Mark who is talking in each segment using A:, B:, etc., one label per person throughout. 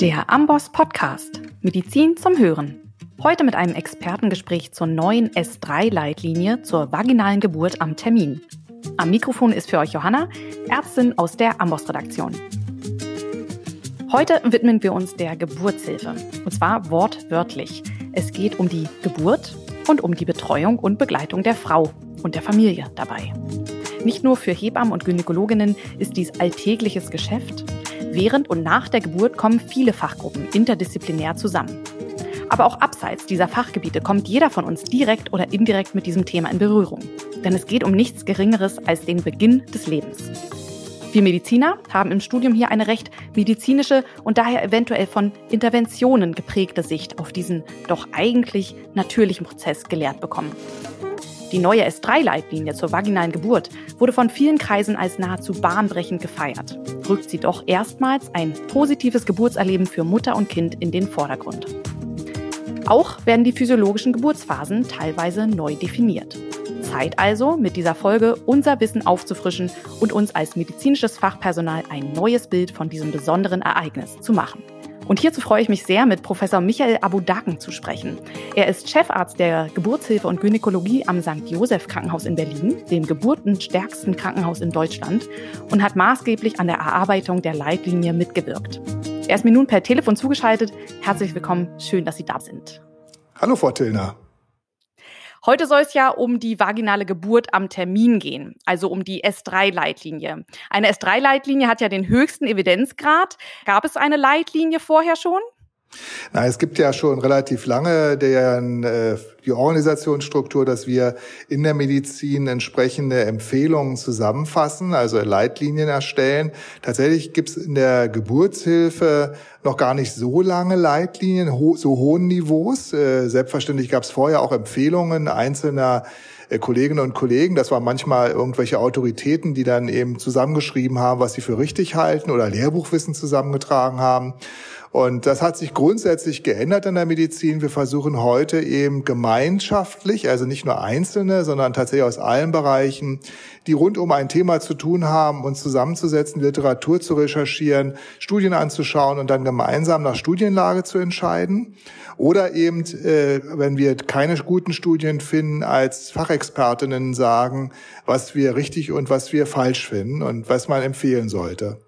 A: Der Amboss Podcast Medizin zum Hören. Heute mit einem Expertengespräch zur neuen S3-Leitlinie zur vaginalen Geburt am Termin. Am Mikrofon ist für euch Johanna, Ärztin aus der Amboss-Redaktion. Heute widmen wir uns der Geburtshilfe. Und zwar wortwörtlich. Es geht um die Geburt und um die Betreuung und Begleitung der Frau und der Familie dabei. Nicht nur für Hebammen und Gynäkologinnen ist dies alltägliches Geschäft. Während und nach der Geburt kommen viele Fachgruppen interdisziplinär zusammen. Aber auch abseits dieser Fachgebiete kommt jeder von uns direkt oder indirekt mit diesem Thema in Berührung. Denn es geht um nichts Geringeres als den Beginn des Lebens. Wir Mediziner haben im Studium hier eine recht medizinische und daher eventuell von Interventionen geprägte Sicht auf diesen doch eigentlich natürlichen Prozess gelehrt bekommen. Die neue S3-Leitlinie zur vaginalen Geburt wurde von vielen Kreisen als nahezu bahnbrechend gefeiert. Rückt sie doch erstmals ein positives Geburtserleben für Mutter und Kind in den Vordergrund. Auch werden die physiologischen Geburtsphasen teilweise neu definiert. Zeit also, mit dieser Folge unser Wissen aufzufrischen und uns als medizinisches Fachpersonal ein neues Bild von diesem besonderen Ereignis zu machen. Und hierzu freue ich mich sehr, mit Professor Michael Abudaken zu sprechen. Er ist Chefarzt der Geburtshilfe und Gynäkologie am St. Joseph Krankenhaus in Berlin, dem geburtenstärksten Krankenhaus in Deutschland, und hat maßgeblich an der Erarbeitung der Leitlinie mitgewirkt. Er ist mir nun per Telefon zugeschaltet. Herzlich willkommen, schön, dass Sie da sind.
B: Hallo, Frau Tillner.
A: Heute soll es ja um die vaginale Geburt am Termin gehen, also um die S3-Leitlinie. Eine S3-Leitlinie hat ja den höchsten Evidenzgrad. Gab es eine Leitlinie vorher schon?
B: Na, es gibt ja schon relativ lange deren, äh, die Organisationsstruktur, dass wir in der Medizin entsprechende Empfehlungen zusammenfassen, also Leitlinien erstellen. Tatsächlich gibt es in der Geburtshilfe noch gar nicht so lange Leitlinien, ho so hohen Niveaus. Äh, selbstverständlich gab es vorher auch Empfehlungen einzelner äh, Kolleginnen und Kollegen. Das waren manchmal irgendwelche Autoritäten, die dann eben zusammengeschrieben haben, was sie für richtig halten oder Lehrbuchwissen zusammengetragen haben. Und das hat sich grundsätzlich geändert in der Medizin. Wir versuchen heute eben gemeinschaftlich, also nicht nur Einzelne, sondern tatsächlich aus allen Bereichen, die rund um ein Thema zu tun haben, uns zusammenzusetzen, Literatur zu recherchieren, Studien anzuschauen und dann gemeinsam nach Studienlage zu entscheiden. Oder eben, äh, wenn wir keine guten Studien finden, als Fachexpertinnen sagen, was wir richtig und was wir falsch finden und was man empfehlen sollte.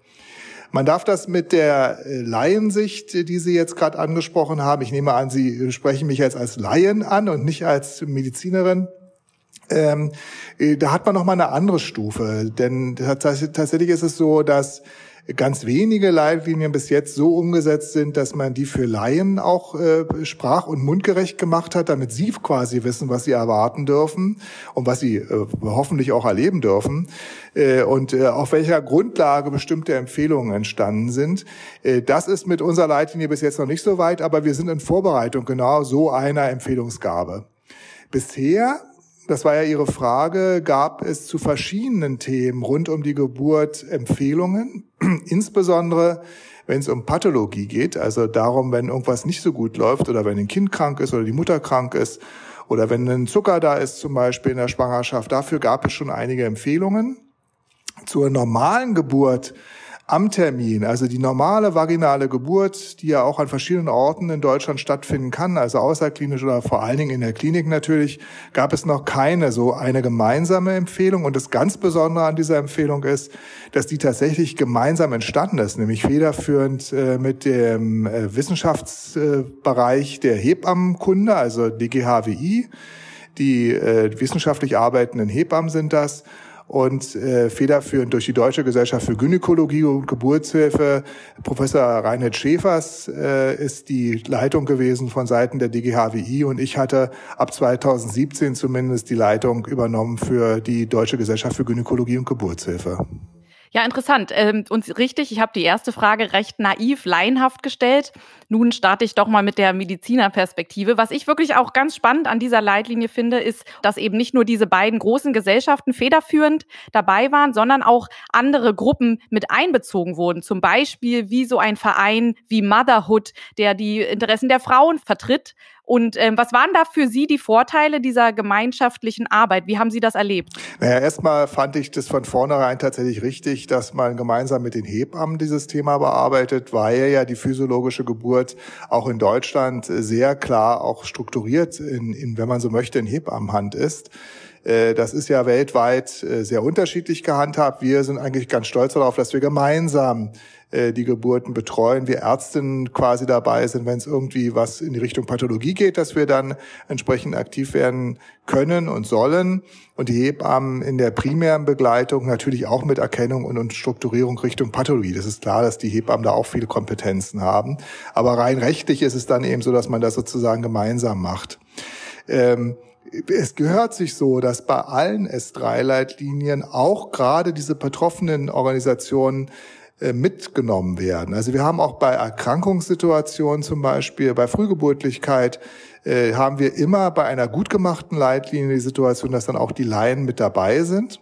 B: Man darf das mit der äh, Laiensicht, die Sie jetzt gerade angesprochen haben, ich nehme an, Sie sprechen mich jetzt als Laien an und nicht als Medizinerin, ähm, äh, da hat man noch mal eine andere Stufe, denn tatsächlich ist es so, dass ganz wenige Leitlinien bis jetzt so umgesetzt sind, dass man die für Laien auch äh, sprach- und mundgerecht gemacht hat, damit sie quasi wissen, was sie erwarten dürfen und was sie äh, hoffentlich auch erleben dürfen äh, und äh, auf welcher Grundlage bestimmte Empfehlungen entstanden sind. Äh, das ist mit unserer Leitlinie bis jetzt noch nicht so weit, aber wir sind in Vorbereitung genau so einer Empfehlungsgabe. Bisher das war ja Ihre Frage, gab es zu verschiedenen Themen rund um die Geburt Empfehlungen, insbesondere wenn es um Pathologie geht, also darum, wenn irgendwas nicht so gut läuft oder wenn ein Kind krank ist oder die Mutter krank ist oder wenn ein Zucker da ist zum Beispiel in der Schwangerschaft. Dafür gab es schon einige Empfehlungen. Zur normalen Geburt am Termin, also die normale vaginale Geburt, die ja auch an verschiedenen Orten in Deutschland stattfinden kann, also außerklinisch oder vor allen Dingen in der Klinik natürlich, gab es noch keine so eine gemeinsame Empfehlung. Und das ganz Besondere an dieser Empfehlung ist, dass die tatsächlich gemeinsam entstanden ist, nämlich federführend äh, mit dem äh, Wissenschaftsbereich der Hebammenkunde, also DGHWI. Die äh, wissenschaftlich arbeitenden Hebammen sind das und äh, federführend durch die Deutsche Gesellschaft für Gynäkologie und Geburtshilfe. Professor Reinhard Schäfers äh, ist die Leitung gewesen von Seiten der DGHWI und ich hatte ab 2017 zumindest die Leitung übernommen für die Deutsche Gesellschaft für Gynäkologie und Geburtshilfe.
A: Ja, interessant. Ähm, und richtig, ich habe die erste Frage recht naiv, laienhaft gestellt. Nun starte ich doch mal mit der Medizinerperspektive. Was ich wirklich auch ganz spannend an dieser Leitlinie finde, ist, dass eben nicht nur diese beiden großen Gesellschaften federführend dabei waren, sondern auch andere Gruppen mit einbezogen wurden. Zum Beispiel wie so ein Verein wie Motherhood, der die Interessen der Frauen vertritt und ähm, was waren da für Sie die Vorteile dieser gemeinschaftlichen Arbeit? Wie haben Sie das erlebt?
B: Naja, erstmal fand ich das von vornherein tatsächlich richtig, dass man gemeinsam mit den Hebammen dieses Thema bearbeitet, weil ja die physiologische Geburt auch in Deutschland sehr klar auch strukturiert, in, in, wenn man so möchte, in Hebammenhand ist. Äh, das ist ja weltweit äh, sehr unterschiedlich gehandhabt. Wir sind eigentlich ganz stolz darauf, dass wir gemeinsam äh, die Geburten betreuen, wir Ärztinnen quasi dabei sind, wenn es irgendwie was in die Richtung Pathologie geht, dass wir dann entsprechend aktiv werden können und sollen. Und die Hebammen in der primären Begleitung natürlich auch mit Erkennung und Strukturierung Richtung Pathologie. Das ist klar, dass die Hebammen da auch viele Kompetenzen haben. Aber rein rechtlich ist es dann eben so, dass man das sozusagen gemeinsam macht. Ähm, es gehört sich so, dass bei allen S3-Leitlinien auch gerade diese betroffenen Organisationen mitgenommen werden. Also wir haben auch bei Erkrankungssituationen zum Beispiel, bei Frühgeburtlichkeit, äh, haben wir immer bei einer gut gemachten Leitlinie die Situation, dass dann auch die Laien mit dabei sind.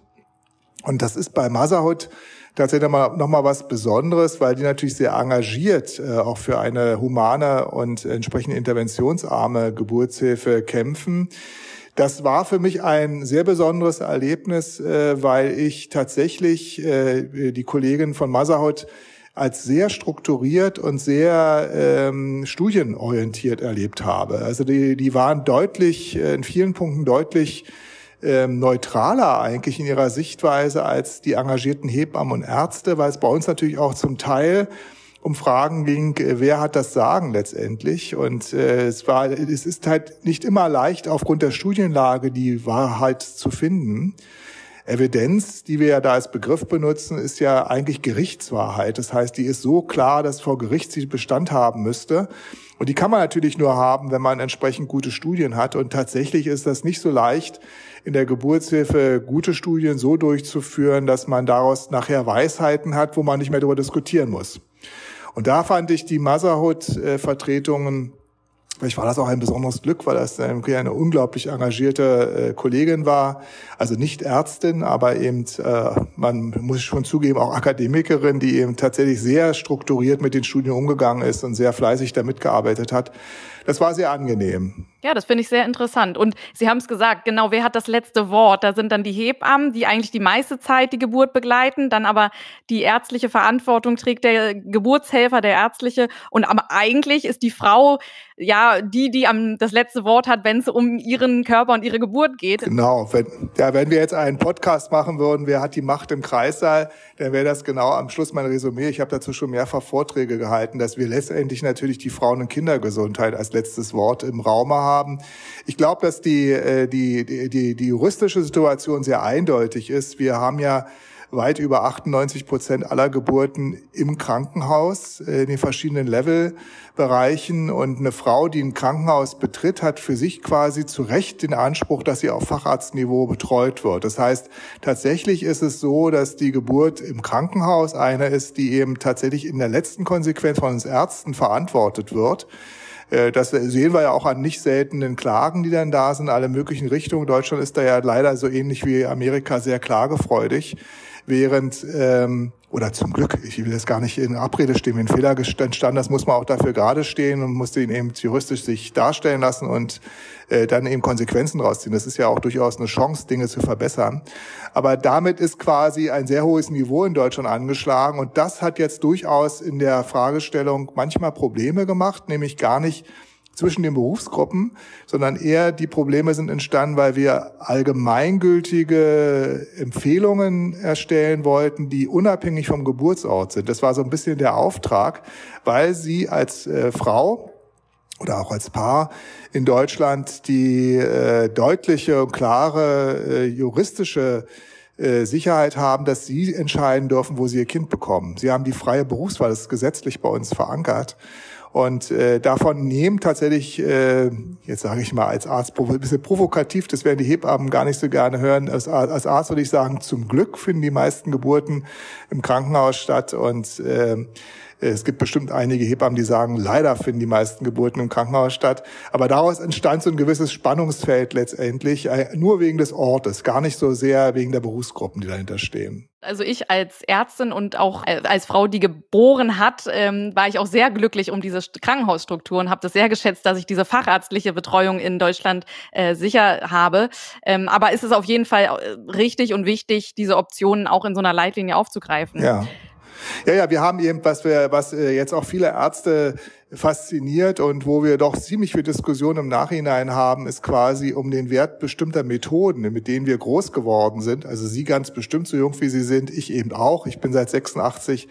B: Und das ist bei Motherhood tatsächlich noch mal was Besonderes, weil die natürlich sehr engagiert äh, auch für eine humane und entsprechend interventionsarme Geburtshilfe kämpfen. Das war für mich ein sehr besonderes Erlebnis, äh, weil ich tatsächlich äh, die Kollegin von Motherhood als sehr strukturiert und sehr ähm, studienorientiert erlebt habe. Also die, die waren deutlich, äh, in vielen Punkten deutlich ähm, neutraler eigentlich in ihrer Sichtweise als die engagierten Hebammen und Ärzte, weil es bei uns natürlich auch zum Teil um Fragen ging, äh, wer hat das Sagen letztendlich? Und äh, es war, es ist halt nicht immer leicht, aufgrund der Studienlage die Wahrheit zu finden. Evidenz, die wir ja da als Begriff benutzen, ist ja eigentlich Gerichtswahrheit. Das heißt, die ist so klar, dass vor Gericht sie Bestand haben müsste. Und die kann man natürlich nur haben, wenn man entsprechend gute Studien hat. Und tatsächlich ist das nicht so leicht, in der Geburtshilfe gute Studien so durchzuführen, dass man daraus nachher Weisheiten hat, wo man nicht mehr darüber diskutieren muss. Und da fand ich die Motherhood-Vertretungen Vielleicht war das auch ein besonderes Glück, weil das eine unglaublich engagierte äh, Kollegin war. Also nicht Ärztin, aber eben, äh, man muss schon zugeben, auch Akademikerin, die eben tatsächlich sehr strukturiert mit den Studien umgegangen ist und sehr fleißig damit gearbeitet hat. Das war sehr angenehm.
A: Ja, das finde ich sehr interessant. Und Sie haben es gesagt, genau, wer hat das letzte Wort? Da sind dann die Hebammen, die eigentlich die meiste Zeit die Geburt begleiten, dann aber die ärztliche Verantwortung trägt der Geburtshelfer, der ärztliche. Und aber eigentlich ist die Frau ja die, die am, das letzte Wort hat, wenn es um ihren Körper und ihre Geburt geht.
B: Genau. Wenn, ja, wenn wir jetzt einen Podcast machen würden, wer hat die Macht im Kreissaal, dann wäre das genau am Schluss mein Resümee. Ich habe dazu schon mehrfach Vorträge gehalten, dass wir letztendlich natürlich die Frauen- und Kindergesundheit als letztes Wort im Raum haben. Ich glaube, dass die, äh, die, die, die juristische Situation sehr eindeutig ist. Wir haben ja weit über 98 Prozent aller Geburten im Krankenhaus, äh, in den verschiedenen Levelbereichen. Und eine Frau, die ein Krankenhaus betritt, hat für sich quasi zu Recht den Anspruch, dass sie auf Facharztniveau betreut wird. Das heißt, tatsächlich ist es so, dass die Geburt im Krankenhaus eine ist, die eben tatsächlich in der letzten Konsequenz von uns Ärzten verantwortet wird. Äh, das sehen wir ja auch an nicht seltenen Klagen, die dann da sind, alle möglichen Richtungen. Deutschland ist da ja leider so ähnlich wie Amerika sehr klagefreudig während ähm, oder zum Glück, ich will jetzt gar nicht in Abrede stehen, wenn Fehler entstanden, das muss man auch dafür gerade stehen und muss den eben juristisch sich darstellen lassen und äh, dann eben Konsequenzen rausziehen. Das ist ja auch durchaus eine Chance, Dinge zu verbessern. Aber damit ist quasi ein sehr hohes Niveau in Deutschland angeschlagen und das hat jetzt durchaus in der Fragestellung manchmal Probleme gemacht, nämlich gar nicht zwischen den Berufsgruppen, sondern eher die Probleme sind entstanden, weil wir allgemeingültige Empfehlungen erstellen wollten, die unabhängig vom Geburtsort sind. Das war so ein bisschen der Auftrag, weil sie als äh, Frau oder auch als Paar in Deutschland die äh, deutliche und klare äh, juristische äh, Sicherheit haben, dass sie entscheiden dürfen, wo sie ihr Kind bekommen. Sie haben die freie Berufswahl, das ist gesetzlich bei uns verankert. Und äh, davon nehmen tatsächlich, äh, jetzt sage ich mal als Arzt ein bisschen provokativ, das werden die Hebammen gar nicht so gerne hören. Als, als Arzt würde ich sagen, zum Glück finden die meisten Geburten im Krankenhaus statt. Und äh, es gibt bestimmt einige Hebammen, die sagen, leider finden die meisten Geburten im Krankenhaus statt. Aber daraus entstand so ein gewisses Spannungsfeld letztendlich, äh, nur wegen des Ortes, gar nicht so sehr wegen der Berufsgruppen, die dahinter stehen.
A: Also ich als Ärztin und auch als Frau, die geboren hat, ähm, war ich auch sehr glücklich um diese Krankenhausstruktur und habe das sehr geschätzt, dass ich diese fachärztliche Betreuung in Deutschland äh, sicher habe. Ähm, aber ist es auf jeden Fall äh, richtig und wichtig, diese Optionen auch in so einer Leitlinie aufzugreifen.
B: Ja. Ja, ja, wir haben eben, was wir, was äh, jetzt auch viele Ärzte fasziniert und wo wir doch ziemlich viel Diskussion im Nachhinein haben, ist quasi um den Wert bestimmter Methoden, mit denen wir groß geworden sind. Also Sie ganz bestimmt so jung wie Sie sind, ich eben auch. Ich bin seit 86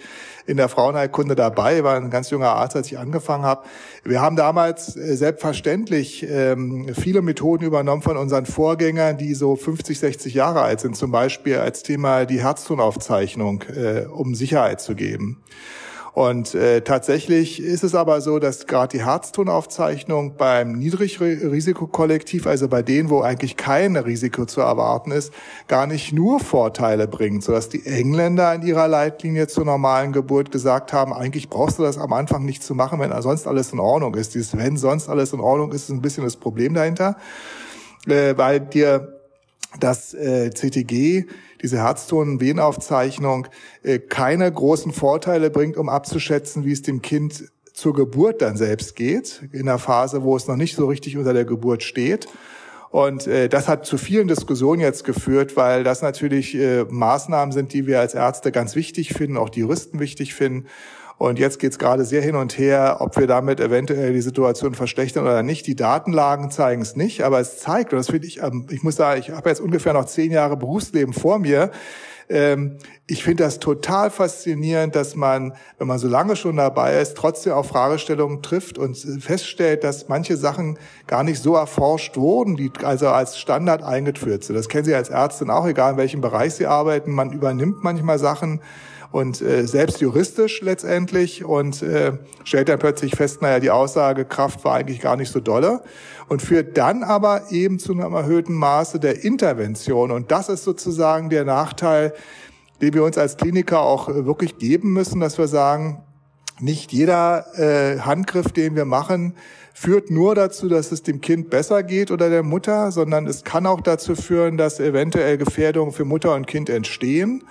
B: in der Frauenheilkunde dabei, war ein ganz junger Arzt, als ich angefangen habe. Wir haben damals äh, selbstverständlich ähm, viele Methoden übernommen von unseren Vorgängern, die so 50, 60 Jahre alt sind, zum Beispiel als Thema die Herztonaufzeichnung, äh, um Sicherheit zu geben. Und äh, tatsächlich ist es aber so, dass gerade die Herztonaufzeichnung beim Niedrigrisikokollektiv, also bei denen, wo eigentlich kein Risiko zu erwarten ist, gar nicht nur Vorteile bringt, sodass die Engländer in ihrer Leitlinie zur normalen Geburt gesagt haben, eigentlich brauchst du das am Anfang nicht zu machen, wenn sonst alles in Ordnung ist. Dieses wenn sonst alles in Ordnung ist, ist ein bisschen das Problem dahinter, äh, weil dir das äh, CTG diese Herzton-Venaufzeichnung äh, keine großen Vorteile bringt, um abzuschätzen, wie es dem Kind zur Geburt dann selbst geht, in der Phase, wo es noch nicht so richtig unter der Geburt steht. Und äh, das hat zu vielen Diskussionen jetzt geführt, weil das natürlich äh, Maßnahmen sind, die wir als Ärzte ganz wichtig finden, auch die Juristen wichtig finden. Und jetzt geht es gerade sehr hin und her, ob wir damit eventuell die Situation verschlechtern oder nicht. Die Datenlagen zeigen es nicht, aber es zeigt, und das finde ich, ähm, ich muss sagen, ich habe jetzt ungefähr noch zehn Jahre Berufsleben vor mir. Ähm, ich finde das total faszinierend, dass man, wenn man so lange schon dabei ist, trotzdem auf Fragestellungen trifft und feststellt, dass manche Sachen gar nicht so erforscht wurden, die also als Standard eingeführt sind. Das kennen Sie als Ärztin auch, egal in welchem Bereich Sie arbeiten. Man übernimmt manchmal Sachen, und äh, selbst juristisch letztendlich und äh, stellt dann plötzlich fest, naja, die Aussagekraft war eigentlich gar nicht so dolle und führt dann aber eben zu einem erhöhten Maße der Intervention. Und das ist sozusagen der Nachteil, den wir uns als Kliniker auch äh, wirklich geben müssen, dass wir sagen, nicht jeder äh, Handgriff, den wir machen, führt nur dazu, dass es dem Kind besser geht oder der Mutter, sondern es kann auch dazu führen, dass eventuell Gefährdungen für Mutter und Kind entstehen.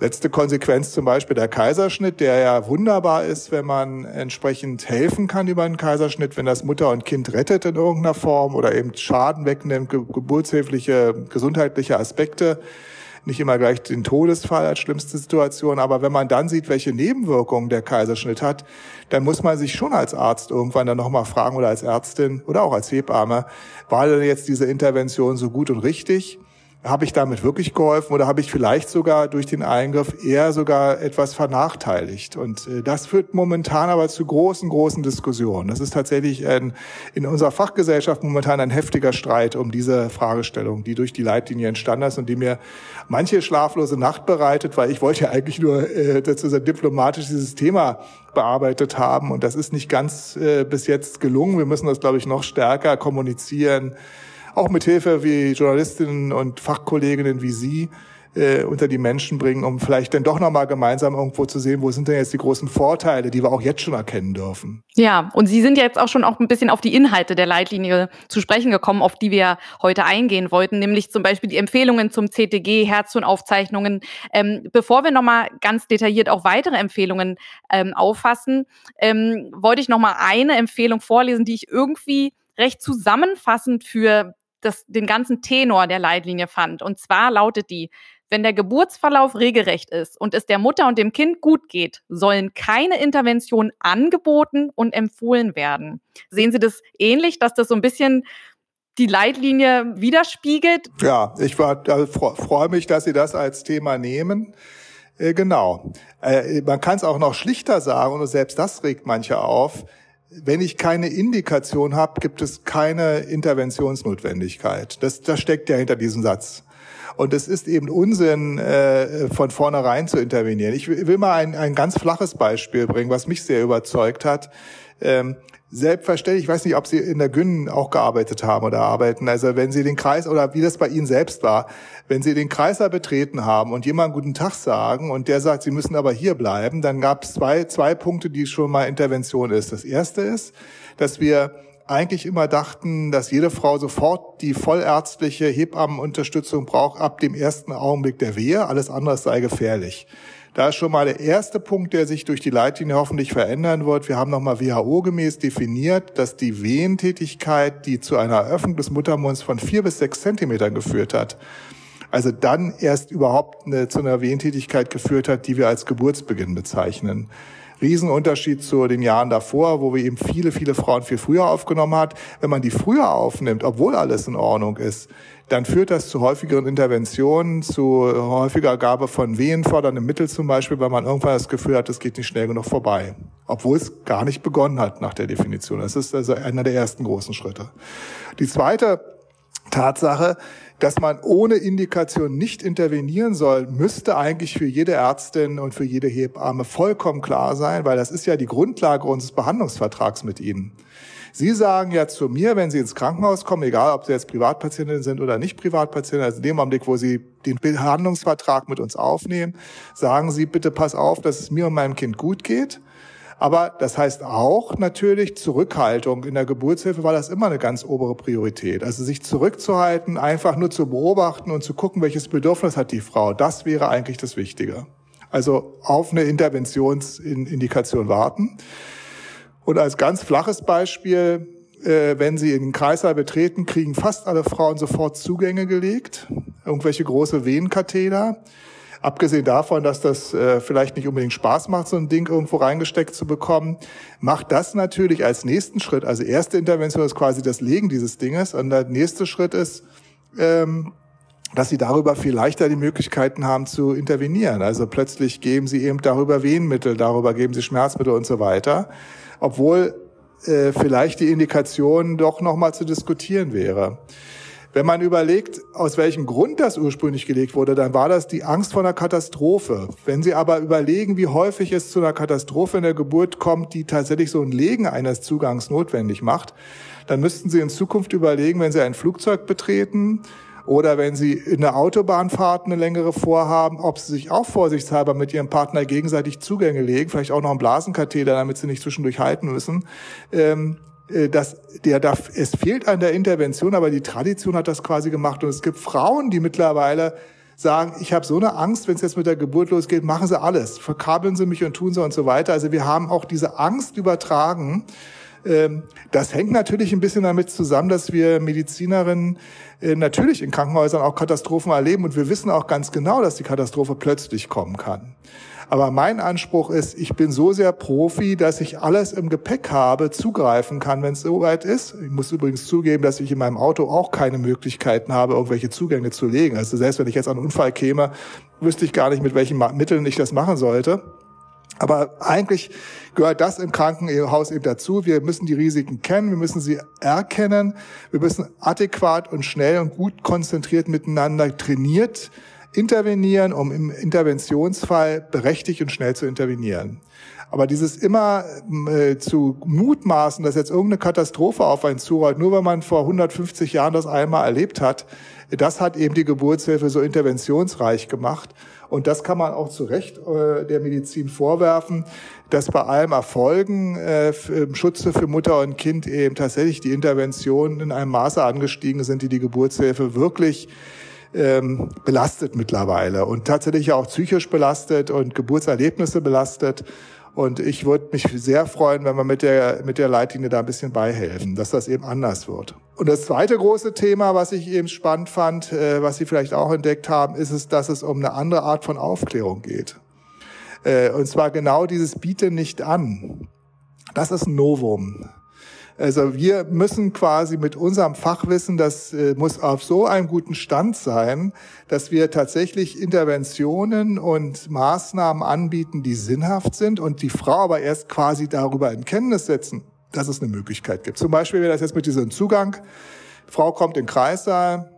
B: Letzte Konsequenz zum Beispiel der Kaiserschnitt, der ja wunderbar ist, wenn man entsprechend helfen kann über einen Kaiserschnitt, wenn das Mutter und Kind rettet in irgendeiner Form oder eben Schaden wegnimmt, geburtshilfliche, gesundheitliche Aspekte. Nicht immer gleich den Todesfall als schlimmste Situation, aber wenn man dann sieht, welche Nebenwirkungen der Kaiserschnitt hat, dann muss man sich schon als Arzt irgendwann dann nochmal fragen oder als Ärztin oder auch als Hebamme, war denn jetzt diese Intervention so gut und richtig? Habe ich damit wirklich geholfen oder habe ich vielleicht sogar durch den Eingriff eher sogar etwas vernachteiligt? Und äh, das führt momentan aber zu großen, großen Diskussionen. Das ist tatsächlich ein, in unserer Fachgesellschaft momentan ein heftiger Streit um diese Fragestellung, die durch die Leitlinie entstanden ist und die mir manche schlaflose Nacht bereitet, weil ich wollte ja eigentlich nur äh, dazu sagen, diplomatisch dieses Thema bearbeitet haben. Und das ist nicht ganz äh, bis jetzt gelungen. Wir müssen das, glaube ich, noch stärker kommunizieren auch mit Hilfe wie Journalistinnen und Fachkolleginnen wie Sie äh, unter die Menschen bringen, um vielleicht dann doch nochmal gemeinsam irgendwo zu sehen, wo sind denn jetzt die großen Vorteile, die wir auch jetzt schon erkennen dürfen.
A: Ja, und Sie sind jetzt auch schon auch ein bisschen auf die Inhalte der Leitlinie zu sprechen gekommen, auf die wir heute eingehen wollten, nämlich zum Beispiel die Empfehlungen zum CTG, Herztonaufzeichnungen. Ähm, bevor wir nochmal ganz detailliert auch weitere Empfehlungen ähm, auffassen, ähm, wollte ich nochmal eine Empfehlung vorlesen, die ich irgendwie recht zusammenfassend für das, den ganzen Tenor der Leitlinie fand. Und zwar lautet die, wenn der Geburtsverlauf regelrecht ist und es der Mutter und dem Kind gut geht, sollen keine Interventionen angeboten und empfohlen werden. Sehen Sie das ähnlich, dass das so ein bisschen die Leitlinie widerspiegelt?
B: Ja, ich also freue mich, dass Sie das als Thema nehmen. Äh, genau. Äh, man kann es auch noch schlichter sagen, und selbst das regt manche auf wenn ich keine Indikation habe, gibt es keine Interventionsnotwendigkeit. Das, das steckt ja hinter diesem Satz. Und es ist eben Unsinn, äh, von vornherein zu intervenieren. Ich will mal ein, ein ganz flaches Beispiel bringen, was mich sehr überzeugt hat. Ähm, selbstverständlich, ich weiß nicht, ob Sie in der Gyn auch gearbeitet haben oder arbeiten. Also wenn Sie den Kreis oder wie das bei Ihnen selbst war, wenn Sie den Kreiser betreten haben und jemand guten Tag sagen und der sagt, Sie müssen aber hier bleiben, dann gab es zwei, zwei Punkte, die schon mal Intervention ist. Das erste ist, dass wir eigentlich immer dachten, dass jede Frau sofort die vollärztliche Hebammenunterstützung braucht ab dem ersten Augenblick der Wehe. Alles andere sei gefährlich. Da ist schon mal der erste Punkt, der sich durch die Leitlinie hoffentlich verändern wird. Wir haben nochmal WHO-gemäß definiert, dass die Wehentätigkeit, die zu einer Eröffnung des Muttermunds von vier bis sechs Zentimetern geführt hat, also dann erst überhaupt eine, zu einer Wehentätigkeit geführt hat, die wir als Geburtsbeginn bezeichnen. Riesenunterschied zu den Jahren davor, wo wir eben viele, viele Frauen viel früher aufgenommen hat. Wenn man die früher aufnimmt, obwohl alles in Ordnung ist, dann führt das zu häufigeren Interventionen, zu häufiger Gabe von wehenfördernden Mitteln zum Beispiel, weil man irgendwann das Gefühl hat, es geht nicht schnell genug vorbei. Obwohl es gar nicht begonnen hat nach der Definition. Das ist also einer der ersten großen Schritte. Die zweite Tatsache, dass man ohne Indikation nicht intervenieren soll, müsste eigentlich für jede Ärztin und für jede Hebamme vollkommen klar sein, weil das ist ja die Grundlage unseres Behandlungsvertrags mit Ihnen. Sie sagen ja zu mir, wenn Sie ins Krankenhaus kommen, egal ob Sie jetzt Privatpatientin sind oder nicht Privatpatientin, also in dem Augenblick, wo Sie den Behandlungsvertrag mit uns aufnehmen, sagen Sie, bitte pass auf, dass es mir und meinem Kind gut geht. Aber das heißt auch natürlich Zurückhaltung in der Geburtshilfe war das immer eine ganz obere Priorität. Also sich zurückzuhalten, einfach nur zu beobachten und zu gucken, welches Bedürfnis hat die Frau. Das wäre eigentlich das Wichtige. Also auf eine Interventionsindikation warten. Und als ganz flaches Beispiel, äh, wenn Sie den Kreislauf betreten, kriegen fast alle Frauen sofort Zugänge gelegt, irgendwelche große Venenkatheter. Abgesehen davon, dass das äh, vielleicht nicht unbedingt Spaß macht, so ein Ding irgendwo reingesteckt zu bekommen, macht das natürlich als nächsten Schritt, also erste Intervention ist quasi das Legen dieses Dinges und der nächste Schritt ist, ähm, dass sie darüber viel leichter die Möglichkeiten haben zu intervenieren. Also plötzlich geben sie eben darüber Wehenmittel, darüber geben sie Schmerzmittel und so weiter obwohl äh, vielleicht die Indikation doch nochmal zu diskutieren wäre. Wenn man überlegt, aus welchem Grund das ursprünglich gelegt wurde, dann war das die Angst vor einer Katastrophe. Wenn Sie aber überlegen, wie häufig es zu einer Katastrophe in der Geburt kommt, die tatsächlich so ein Legen eines Zugangs notwendig macht, dann müssten Sie in Zukunft überlegen, wenn Sie ein Flugzeug betreten, oder wenn Sie in der Autobahnfahrt eine längere vorhaben, ob Sie sich auch vorsichtshalber mit Ihrem Partner gegenseitig Zugänge legen, vielleicht auch noch einen Blasenkatheter, damit Sie nicht zwischendurch halten müssen. Ähm, äh, das, der, da, es fehlt an der Intervention, aber die Tradition hat das quasi gemacht. Und es gibt Frauen, die mittlerweile sagen, ich habe so eine Angst, wenn es jetzt mit der Geburt losgeht, machen Sie alles, verkabeln Sie mich und tun Sie und so weiter. Also wir haben auch diese Angst übertragen ähm, das hängt natürlich ein bisschen damit zusammen, dass wir Medizinerinnen äh, natürlich in Krankenhäusern auch Katastrophen erleben und wir wissen auch ganz genau, dass die Katastrophe plötzlich kommen kann. Aber mein Anspruch ist, ich bin so sehr Profi, dass ich alles im Gepäck habe, zugreifen kann, wenn es soweit ist. Ich muss übrigens zugeben, dass ich in meinem Auto auch keine Möglichkeiten habe, irgendwelche Zugänge zu legen. Also selbst wenn ich jetzt an einen Unfall käme, wüsste ich gar nicht, mit welchen Mitteln ich das machen sollte. Aber eigentlich gehört das im Krankenhaus eben dazu. Wir müssen die Risiken kennen, wir müssen sie erkennen, wir müssen adäquat und schnell und gut konzentriert miteinander trainiert intervenieren, um im Interventionsfall berechtigt und schnell zu intervenieren. Aber dieses immer äh, zu mutmaßen, dass jetzt irgendeine Katastrophe auf einen zurollt, nur weil man vor 150 Jahren das einmal erlebt hat, das hat eben die Geburtshilfe so interventionsreich gemacht. Und das kann man auch zu Recht äh, der Medizin vorwerfen, dass bei allem Erfolgen äh, im Schutze für Mutter und Kind eben tatsächlich die Interventionen in einem Maße angestiegen sind, die die Geburtshilfe wirklich ähm, belastet mittlerweile und tatsächlich auch psychisch belastet und Geburtserlebnisse belastet. Und ich würde mich sehr freuen, wenn wir mit der, mit der Leitlinie da ein bisschen beihelfen, dass das eben anders wird. Und das zweite große Thema, was ich eben spannend fand, äh, was Sie vielleicht auch entdeckt haben, ist es, dass es um eine andere Art von Aufklärung geht. Äh, und zwar genau dieses Biete nicht an. Das ist ein Novum. Also wir müssen quasi mit unserem Fachwissen, das äh, muss auf so einem guten Stand sein, dass wir tatsächlich Interventionen und Maßnahmen anbieten, die sinnhaft sind und die Frau aber erst quasi darüber in Kenntnis setzen, dass es eine Möglichkeit gibt. Zum Beispiel wäre das jetzt mit diesem Zugang. Frau kommt in den Kreissaal.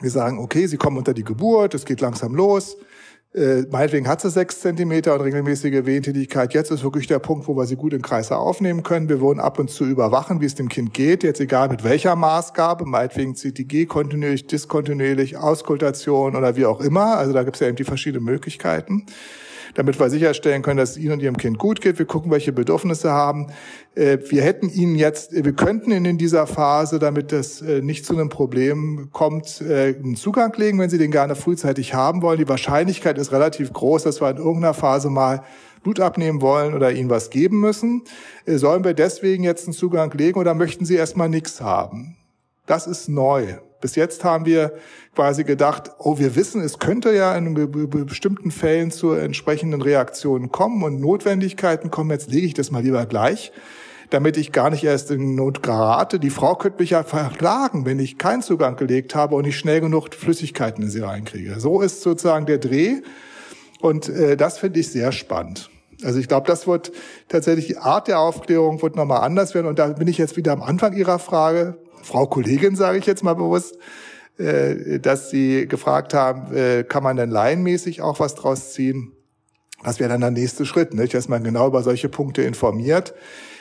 B: Wir sagen, okay, sie kommen unter die Geburt, es geht langsam los. Äh, meinetwegen hat sie sechs Zentimeter und regelmäßige Wehentätigkeit. Jetzt ist wirklich der Punkt, wo wir sie gut im Kreise aufnehmen können. Wir wollen ab und zu überwachen, wie es dem Kind geht. Jetzt egal mit welcher Maßgabe, meinetwegen CTG kontinuierlich, diskontinuierlich, Auskultation oder wie auch immer. Also da gibt es ja eben die verschiedenen Möglichkeiten. Damit wir sicherstellen können, dass es Ihnen und Ihrem Kind gut geht. Wir gucken, welche Bedürfnisse haben. Äh, wir hätten Ihnen jetzt, wir könnten Ihnen in dieser Phase, damit das äh, nicht zu einem Problem kommt, äh, einen Zugang legen, wenn Sie den gerne frühzeitig haben wollen. Die Wahrscheinlichkeit ist relativ groß, dass wir in irgendeiner Phase mal Blut abnehmen wollen oder ihnen was geben müssen. Sollen wir deswegen jetzt einen Zugang legen oder möchten sie erstmal nichts haben? Das ist neu. Bis jetzt haben wir quasi gedacht, oh, wir wissen, es könnte ja in bestimmten Fällen zu entsprechenden Reaktionen kommen und Notwendigkeiten kommen. Jetzt lege ich das mal lieber gleich, damit ich gar nicht erst in Not gerate. Die Frau könnte mich ja verklagen, wenn ich keinen Zugang gelegt habe und nicht schnell genug Flüssigkeiten in sie reinkriege. So ist sozusagen der Dreh. Und äh, das finde ich sehr spannend. Also ich glaube, das wird tatsächlich die Art der Aufklärung wird nochmal anders werden. Und da bin ich jetzt wieder am Anfang Ihrer Frage, Frau Kollegin, sage ich jetzt mal bewusst, äh, dass Sie gefragt haben, äh, kann man denn laienmäßig auch was draus ziehen? Das wäre dann der nächste Schritt, nicht? dass man genau über solche Punkte informiert.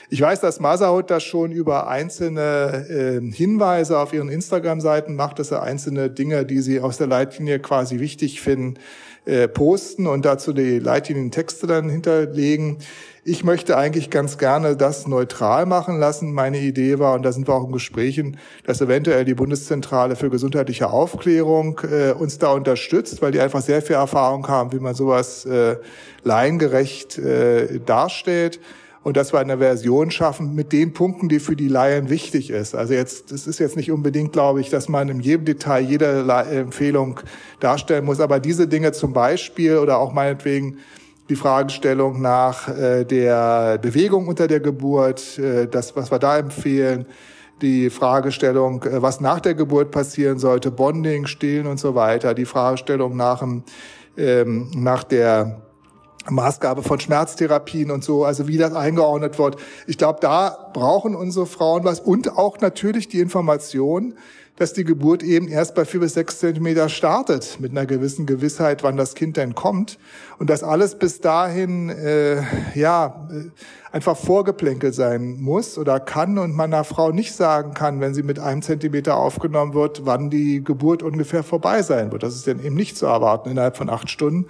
B: Ich weiß, dass Masahut das schon über einzelne äh, Hinweise auf ihren Instagram-Seiten macht, dass er einzelne Dinge, die sie aus der Leitlinie quasi wichtig finden, äh, posten und dazu die Leitlinientexte dann hinterlegen. Ich möchte eigentlich ganz gerne das neutral machen lassen. Meine Idee war, und da sind wir auch in Gesprächen, dass eventuell die Bundeszentrale für gesundheitliche Aufklärung äh, uns da unterstützt, weil die einfach sehr viel Erfahrung haben, wie man sowas äh, laiengerecht äh, darstellt und dass wir eine Version schaffen mit den Punkten, die für die Laien wichtig ist. Also jetzt, es ist jetzt nicht unbedingt, glaube ich, dass man in jedem Detail jede Empfehlung darstellen muss, aber diese Dinge zum Beispiel oder auch meinetwegen die Fragestellung nach äh, der Bewegung unter der Geburt, äh, das, was wir da empfehlen, die Fragestellung, äh, was nach der Geburt passieren sollte, Bonding, Stillen und so weiter, die Fragestellung nach, dem, ähm, nach der Maßgabe von Schmerztherapien und so, also wie das eingeordnet wird. Ich glaube, da brauchen unsere Frauen was und auch natürlich die Information, dass die Geburt eben erst bei vier bis sechs Zentimeter startet, mit einer gewissen Gewissheit, wann das Kind denn kommt. Und dass alles bis dahin, äh, ja, äh, einfach vorgeplänkelt sein muss oder kann und man einer Frau nicht sagen kann, wenn sie mit einem Zentimeter aufgenommen wird, wann die Geburt ungefähr vorbei sein wird. Das ist dann eben nicht zu erwarten innerhalb von acht Stunden,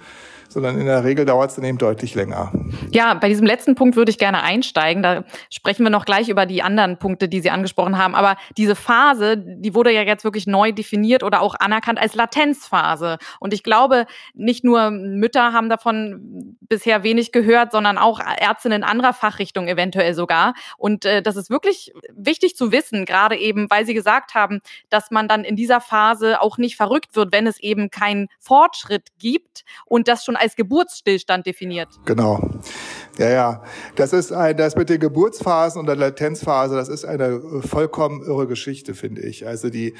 B: sondern in der Regel dauert es dann eben deutlich länger.
A: Ja, bei diesem letzten Punkt würde ich gerne einsteigen. Da sprechen wir noch gleich über die anderen Punkte, die Sie angesprochen haben. Aber diese Phase, die wurde ja jetzt wirklich neu definiert oder auch anerkannt als Latenzphase. Und ich glaube, nicht nur Mütter haben davon bisher wenig gehört, sondern auch Ärztinnen anderer Fachrichtungen eventuell sogar. Und äh, das ist wirklich wichtig zu wissen, gerade eben, weil Sie gesagt haben, dass man dann in dieser Phase auch nicht verrückt wird, wenn es eben keinen Fortschritt gibt und das schon als Geburtsstillstand definiert.
B: Genau. Ja, ja. Das ist ein, das mit den Geburtsphasen und der Latenzphase, das ist eine vollkommen irre Geschichte, finde ich. Also die,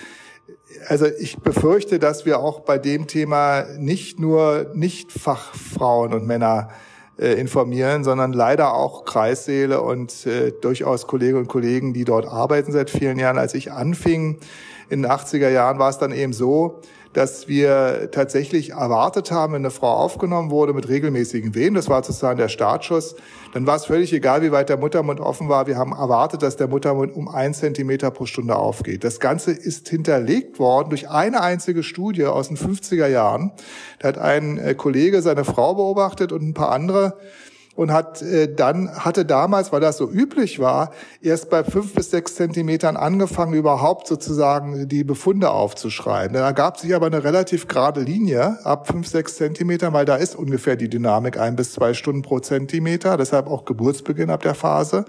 B: also ich befürchte, dass wir auch bei dem Thema nicht nur Nicht-Fachfrauen und Männer äh, informieren, sondern leider auch Kreissäle und äh, durchaus Kolleginnen und Kollegen, die dort arbeiten seit vielen Jahren. Als ich anfing in den 80er Jahren, war es dann eben so, dass wir tatsächlich erwartet haben, wenn eine Frau aufgenommen wurde mit regelmäßigen Wehen, das war sozusagen der Startschuss, dann war es völlig egal, wie weit der Muttermund offen war. Wir haben erwartet, dass der Muttermund um ein Zentimeter pro Stunde aufgeht. Das Ganze ist hinterlegt worden durch eine einzige Studie aus den 50er Jahren. Da hat ein äh, Kollege seine Frau beobachtet und ein paar andere und hat äh, dann hatte damals, weil das so üblich war, erst bei fünf bis sechs Zentimetern angefangen, überhaupt sozusagen die Befunde aufzuschreiben. Da gab sich aber eine relativ gerade Linie ab fünf, sechs Zentimetern, weil da ist ungefähr die Dynamik ein bis zwei Stunden pro Zentimeter, deshalb auch Geburtsbeginn ab der Phase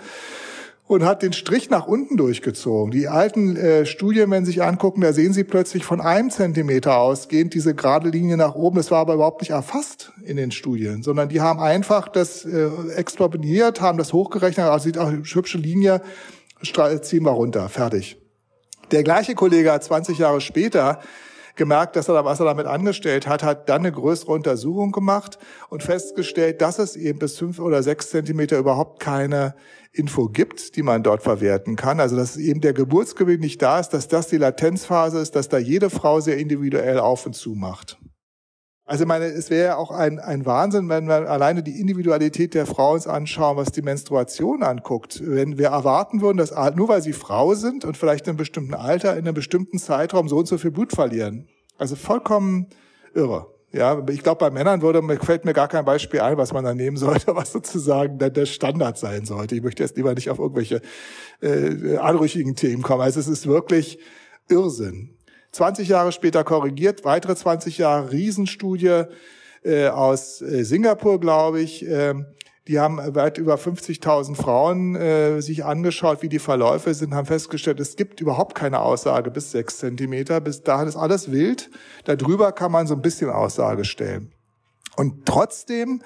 B: und hat den Strich nach unten durchgezogen. Die alten äh, Studien, wenn Sie sich angucken, da sehen Sie plötzlich von einem Zentimeter ausgehend diese gerade Linie nach oben. Das war aber überhaupt nicht erfasst in den Studien, sondern die haben einfach das äh, extrapoliert, haben das hochgerechnet, also sieht auch eine hübsche Linie, ziehen wir runter, fertig. Der gleiche Kollege hat 20 Jahre später gemerkt, dass er was er damit angestellt hat, hat dann eine größere Untersuchung gemacht und festgestellt, dass es eben bis fünf oder sechs Zentimeter überhaupt keine Info gibt, die man dort verwerten kann. Also dass eben der Geburtsgewinn nicht da ist, dass das die Latenzphase ist, dass da jede Frau sehr individuell auf und zu macht. Also ich meine, es wäre auch ein, ein Wahnsinn, wenn wir alleine die Individualität der Frau uns anschauen, was die Menstruation anguckt. Wenn wir erwarten würden, dass nur weil sie Frau sind und vielleicht in einem bestimmten Alter, in einem bestimmten Zeitraum so und so viel Blut verlieren. Also vollkommen irre. Ja, ich glaube, bei Männern würde, fällt mir gar kein Beispiel ein, was man da nehmen sollte, was sozusagen der, der Standard sein sollte. Ich möchte jetzt lieber nicht auf irgendwelche äh, anrüchigen Themen kommen. Also es ist wirklich Irrsinn. 20 Jahre später korrigiert, weitere 20 Jahre Riesenstudie äh, aus äh, Singapur, glaube ich. Äh, die haben weit über 50.000 Frauen äh, sich angeschaut, wie die Verläufe sind, haben festgestellt, es gibt überhaupt keine Aussage bis sechs Zentimeter. Bis dahin ist alles wild. Darüber kann man so ein bisschen Aussage stellen. Und trotzdem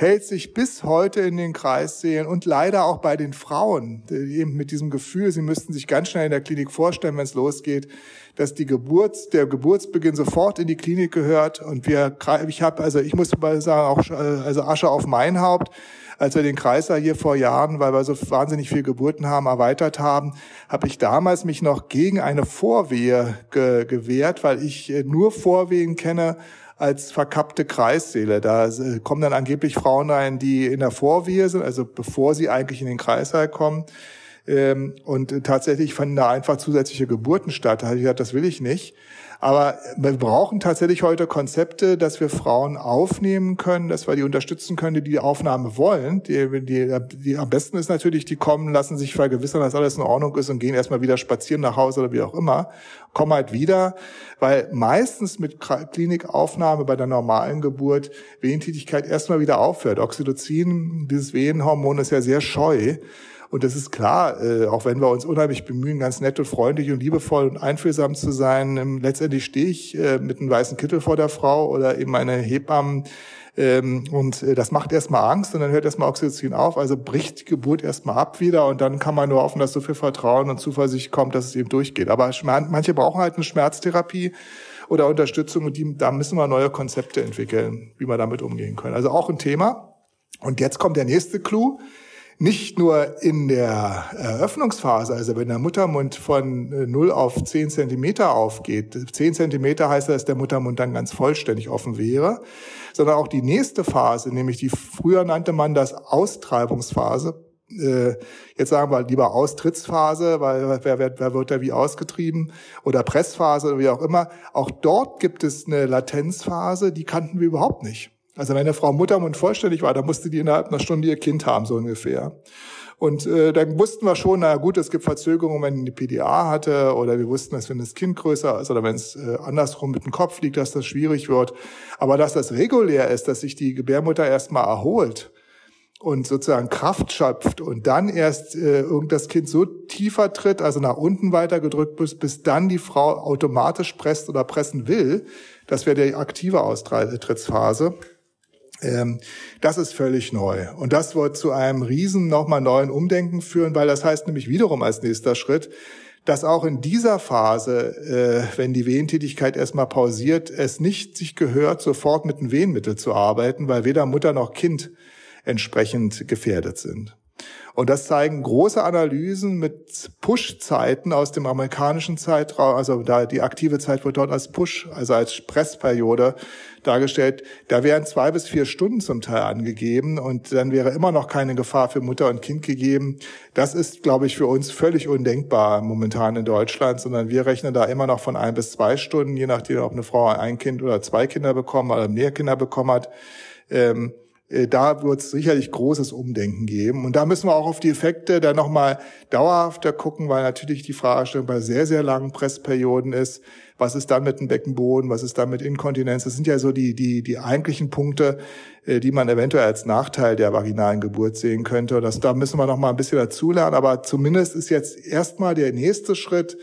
B: hält sich bis heute in den Kreissälen und leider auch bei den Frauen eben mit diesem Gefühl, sie müssten sich ganz schnell in der Klinik vorstellen, wenn es losgeht, dass die Geburt, der Geburtsbeginn sofort in die Klinik gehört. Und wir, ich habe, also ich muss mal sagen, auch also Asche auf mein Haupt als wir den Kreiser hier vor Jahren, weil wir so wahnsinnig viel Geburten haben, erweitert haben, habe ich damals mich noch gegen eine Vorwehe ge gewehrt, weil ich äh, nur Vorwehen kenne als verkappte Kreissäle. Da äh, kommen dann angeblich Frauen rein, die in der Vorwehe sind, also bevor sie eigentlich in den Kreissaal kommen. Ähm, und tatsächlich fanden da einfach zusätzliche Geburten statt. Da habe ich gesagt, das will ich nicht. Aber wir brauchen tatsächlich heute Konzepte, dass wir Frauen aufnehmen können, dass wir die unterstützen können, die die Aufnahme wollen. Die, die, die am besten ist natürlich, die kommen, lassen sich vergewissern, dass alles in Ordnung ist und gehen erstmal wieder spazieren nach Hause oder wie auch immer. Kommen halt wieder, weil meistens mit Klinikaufnahme bei der normalen Geburt Wehentätigkeit erstmal wieder aufhört. Oxytocin, dieses Wehenhormon, ist ja sehr scheu. Und das ist klar, äh, auch wenn wir uns unheimlich bemühen, ganz nett und freundlich und liebevoll und einfühlsam zu sein, ähm, letztendlich stehe ich äh, mit einem weißen Kittel vor der Frau oder eben meine Hebammen ähm, und äh, das macht erstmal Angst und dann hört erstmal Oxytocin auf, also bricht die Geburt erstmal ab wieder und dann kann man nur hoffen, dass so viel Vertrauen und Zuversicht kommt, dass es eben durchgeht. Aber manche brauchen halt eine Schmerztherapie oder Unterstützung und die, da müssen wir neue Konzepte entwickeln, wie wir damit umgehen können. Also auch ein Thema. Und jetzt kommt der nächste Clou nicht nur in der Eröffnungsphase, also wenn der Muttermund von 0 äh, auf 10 Zentimeter aufgeht, 10 Zentimeter heißt, dass der Muttermund dann ganz vollständig offen wäre, sondern auch die nächste Phase, nämlich die früher nannte man das Austreibungsphase, äh, jetzt sagen wir lieber Austrittsphase, weil wer, wer, wer wird da wie ausgetrieben oder Pressphase oder wie auch immer. Auch dort gibt es eine Latenzphase, die kannten wir überhaupt nicht. Also wenn eine Frau Muttermund vollständig war, dann musste die innerhalb einer Stunde ihr Kind haben, so ungefähr. Und äh, dann wussten wir schon, na gut, es gibt Verzögerungen, wenn die PDA hatte, oder wir wussten, dass wenn das Kind größer ist oder wenn es äh, andersrum mit dem Kopf liegt, dass das schwierig wird. Aber dass das regulär ist, dass sich die Gebärmutter erstmal erholt und sozusagen Kraft schöpft und dann erst äh, das Kind so tiefer tritt, also nach unten weiter gedrückt ist, bis dann die Frau automatisch presst oder pressen will, das wäre die aktive Austrittsphase. Ähm, das ist völlig neu. Und das wird zu einem riesen nochmal neuen Umdenken führen, weil das heißt nämlich wiederum als nächster Schritt, dass auch in dieser Phase, äh, wenn die Wehentätigkeit erstmal pausiert, es nicht sich gehört, sofort mit einem Wehenmittel zu arbeiten, weil weder Mutter noch Kind entsprechend gefährdet sind. Und das zeigen große Analysen mit Push-Zeiten aus dem amerikanischen Zeitraum, also da die aktive Zeit wird dort als Push, also als Pressperiode dargestellt. Da wären zwei bis vier Stunden zum Teil angegeben und dann wäre immer noch keine Gefahr für Mutter und Kind gegeben. Das ist, glaube ich, für uns völlig undenkbar momentan in Deutschland, sondern wir rechnen da immer noch von ein bis zwei Stunden, je nachdem, ob eine Frau ein Kind oder zwei Kinder bekommen oder mehr Kinder bekommen hat. Ähm, äh, da wird es sicherlich großes Umdenken geben. Und da müssen wir auch auf die Effekte dann nochmal dauerhafter gucken, weil natürlich die Fragestellung bei sehr, sehr langen Pressperioden ist, was ist dann mit dem Beckenboden, was ist dann mit Inkontinenz. Das sind ja so die, die, die eigentlichen Punkte, äh, die man eventuell als Nachteil der vaginalen Geburt sehen könnte. Das, da müssen wir nochmal ein bisschen dazulernen. Aber zumindest ist jetzt erstmal der nächste Schritt,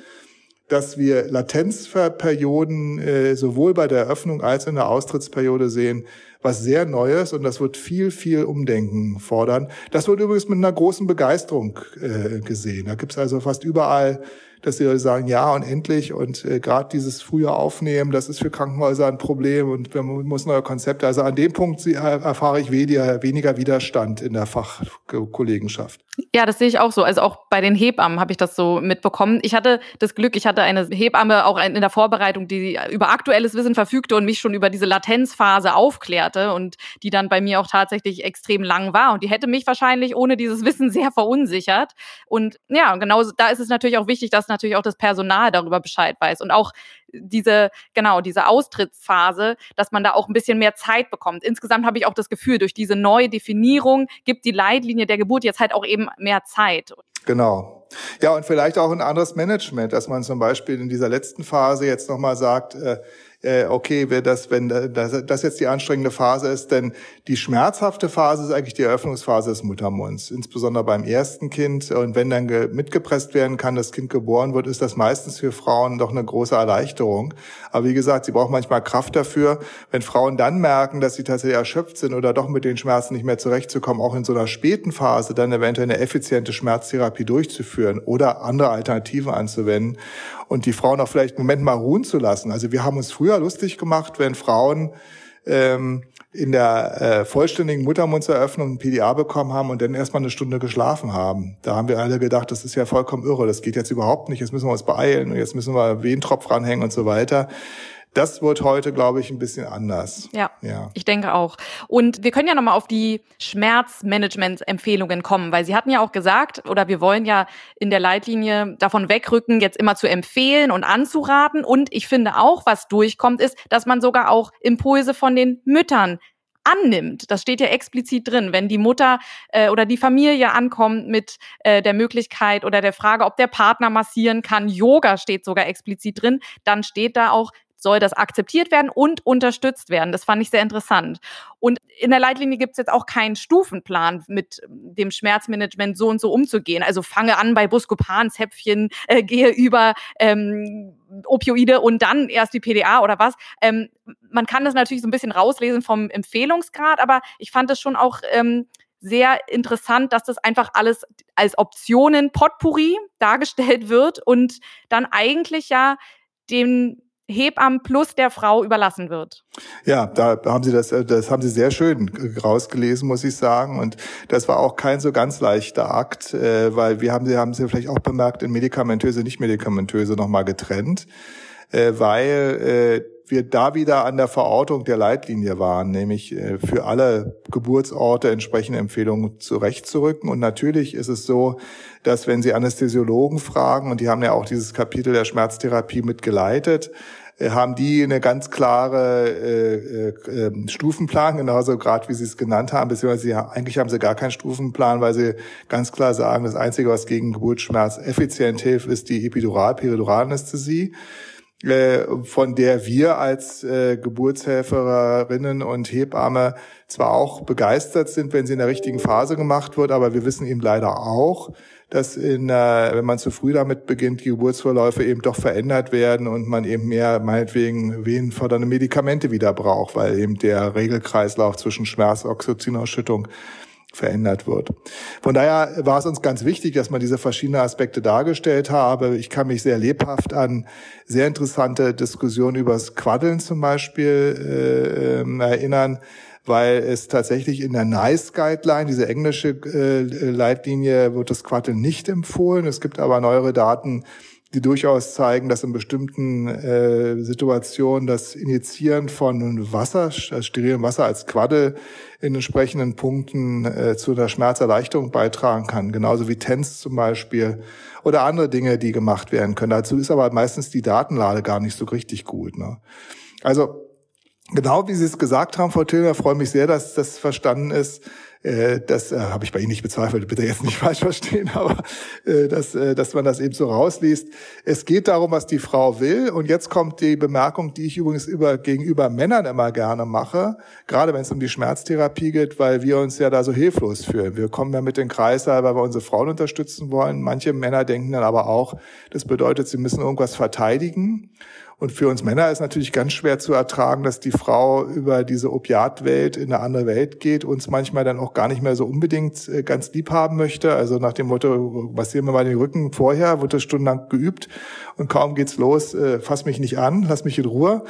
B: dass wir Latenzperioden äh, sowohl bei der Eröffnung als in der Austrittsperiode sehen, was sehr Neues und das wird viel, viel Umdenken fordern. Das wird übrigens mit einer großen Begeisterung äh, gesehen. Da gibt's also fast überall dass Leute sagen, ja und endlich und äh, gerade dieses frühe Aufnehmen, das ist für Krankenhäuser ein Problem und wir muss neue Konzepte. Also an dem Punkt erfahre ich weniger, weniger Widerstand in der Fachkollegenschaft.
A: Ja, das sehe ich auch so. Also auch bei den Hebammen habe ich das so mitbekommen. Ich hatte das Glück, ich hatte eine Hebamme auch in der Vorbereitung, die über aktuelles Wissen verfügte und mich schon über diese Latenzphase aufklärte und die dann bei mir auch tatsächlich extrem lang war. Und die hätte mich wahrscheinlich ohne dieses Wissen sehr verunsichert. Und ja, genau da ist es natürlich auch wichtig, dass natürlich auch das Personal darüber Bescheid weiß und auch diese, genau, diese Austrittsphase, dass man da auch ein bisschen mehr Zeit bekommt. Insgesamt habe ich auch das Gefühl, durch diese neue Definierung gibt die Leitlinie der Geburt jetzt halt auch eben mehr Zeit.
B: Genau. Ja, und vielleicht auch ein anderes Management, dass man zum Beispiel in dieser letzten Phase jetzt nochmal sagt, äh, äh, okay, wer das, wenn das, das jetzt die anstrengende Phase ist, denn die schmerzhafte Phase ist eigentlich die Eröffnungsphase des Muttermunds, insbesondere beim ersten Kind. Und wenn dann mitgepresst werden kann, das Kind geboren wird, ist das meistens für Frauen doch eine große Erleichterung. Aber wie gesagt, sie brauchen manchmal Kraft dafür. Wenn Frauen dann merken, dass sie tatsächlich erschöpft sind oder doch mit den Schmerzen nicht mehr zurechtzukommen, auch in so einer späten Phase, dann eventuell eine effiziente Schmerztherapie durchzuführen oder andere Alternativen anzuwenden und die Frauen auch vielleicht einen Moment mal ruhen zu lassen. Also wir haben uns früher lustig gemacht, wenn Frauen ähm, in der äh, vollständigen Muttermundseröffnung ein PDA bekommen haben und dann erstmal eine Stunde geschlafen haben. Da haben wir alle gedacht, das ist ja vollkommen irre, das geht jetzt überhaupt nicht, jetzt müssen wir uns beeilen und jetzt müssen wir Wehentropf ranhängen und so weiter. Das wird heute, glaube ich, ein bisschen anders.
A: Ja, ja. ich denke auch. Und wir können ja nochmal auf die Schmerzmanagement-Empfehlungen kommen, weil Sie hatten ja auch gesagt, oder wir wollen ja in der Leitlinie davon wegrücken, jetzt immer zu empfehlen und anzuraten. Und ich finde auch, was durchkommt, ist, dass man sogar auch Impulse von den Müttern annimmt. Das steht ja explizit drin. Wenn die Mutter äh, oder die Familie ankommt mit äh, der Möglichkeit oder der Frage, ob der Partner massieren kann, Yoga steht sogar explizit drin, dann steht da auch, soll das akzeptiert werden und unterstützt werden. Das fand ich sehr interessant. Und in der Leitlinie gibt es jetzt auch keinen Stufenplan, mit dem Schmerzmanagement so und so umzugehen. Also fange an bei Buscopan-Zäpfchen, äh, gehe über ähm, Opioide und dann erst die PDA oder was. Ähm, man kann das natürlich so ein bisschen rauslesen vom Empfehlungsgrad, aber ich fand es schon auch ähm, sehr interessant, dass das einfach alles als Optionen Potpourri dargestellt wird und dann eigentlich ja den Hebammen plus der Frau überlassen wird.
B: Ja, da haben Sie das, das haben Sie sehr schön rausgelesen, muss ich sagen. Und das war auch kein so ganz leichter Akt, äh, weil wir haben Sie haben Sie vielleicht auch bemerkt, in medikamentöse, nicht medikamentöse nochmal getrennt, äh, weil äh, wir da wieder an der Verortung der Leitlinie waren, nämlich für alle Geburtsorte entsprechende Empfehlungen zurechtzurücken. Und natürlich ist es so, dass wenn Sie Anästhesiologen fragen, und die haben ja auch dieses Kapitel der Schmerztherapie mitgeleitet, äh, haben die eine ganz klare äh, äh, ähm, Stufenplan, genauso gerade wie sie es genannt haben, beziehungsweise eigentlich haben sie gar keinen Stufenplan, weil sie ganz klar sagen, das Einzige, was gegen Geburtsschmerz effizient hilft, ist die Epidural-Periduralanästhesie äh, von der wir als äh, Geburtshelferinnen und Hebamme zwar auch begeistert sind, wenn sie in der richtigen Phase gemacht wird, aber wir wissen eben leider auch, dass in, äh, wenn man zu früh damit beginnt, die Geburtsverläufe eben doch verändert werden und man eben mehr meinetwegen wehenfördernde Medikamente wieder braucht, weil eben der Regelkreislauf zwischen Schmerz, Oxytocinausschüttung verändert wird. Von daher war es uns ganz wichtig, dass man diese verschiedenen Aspekte dargestellt habe. Ich kann mich sehr lebhaft an sehr interessante Diskussionen über das Quaddeln zum Beispiel äh, ähm, erinnern, weil es tatsächlich in der NICE Guideline, diese englische äh, Leitlinie, wird das Quaddeln nicht empfohlen. Es gibt aber neuere Daten, die durchaus zeigen, dass in bestimmten äh, Situationen das Injizieren von Wasser, also sterilem Wasser als Quaddel in entsprechenden Punkten äh, zu einer Schmerzerleichterung beitragen kann. Genauso wie TENS zum Beispiel oder andere Dinge, die gemacht werden können. Dazu ist aber meistens die Datenlade gar nicht so richtig gut. Ne? Also Genau wie Sie es gesagt haben, Frau Tillner, freue mich sehr, dass das verstanden ist. Äh, das äh, habe ich bei Ihnen nicht bezweifelt, bitte jetzt nicht falsch verstehen, aber äh, dass, äh, dass man das eben so rausliest. Es geht darum, was die Frau will. Und jetzt kommt die Bemerkung, die ich übrigens über, gegenüber Männern immer gerne mache, gerade wenn es um die Schmerztherapie geht, weil wir uns ja da so hilflos fühlen. Wir kommen ja mit den Kreislauf, weil wir unsere Frauen unterstützen wollen. Manche Männer denken dann aber auch, das bedeutet, sie müssen irgendwas verteidigen. Und für uns Männer ist natürlich ganz schwer zu ertragen, dass die Frau über diese Opiatwelt in eine andere Welt geht, uns manchmal dann auch gar nicht mehr so unbedingt äh, ganz lieb haben möchte. Also nach dem Motto, was sehen wir mal den Rücken vorher, wird das stundenlang geübt und kaum geht's los, äh, fass mich nicht an, lass mich in Ruhe.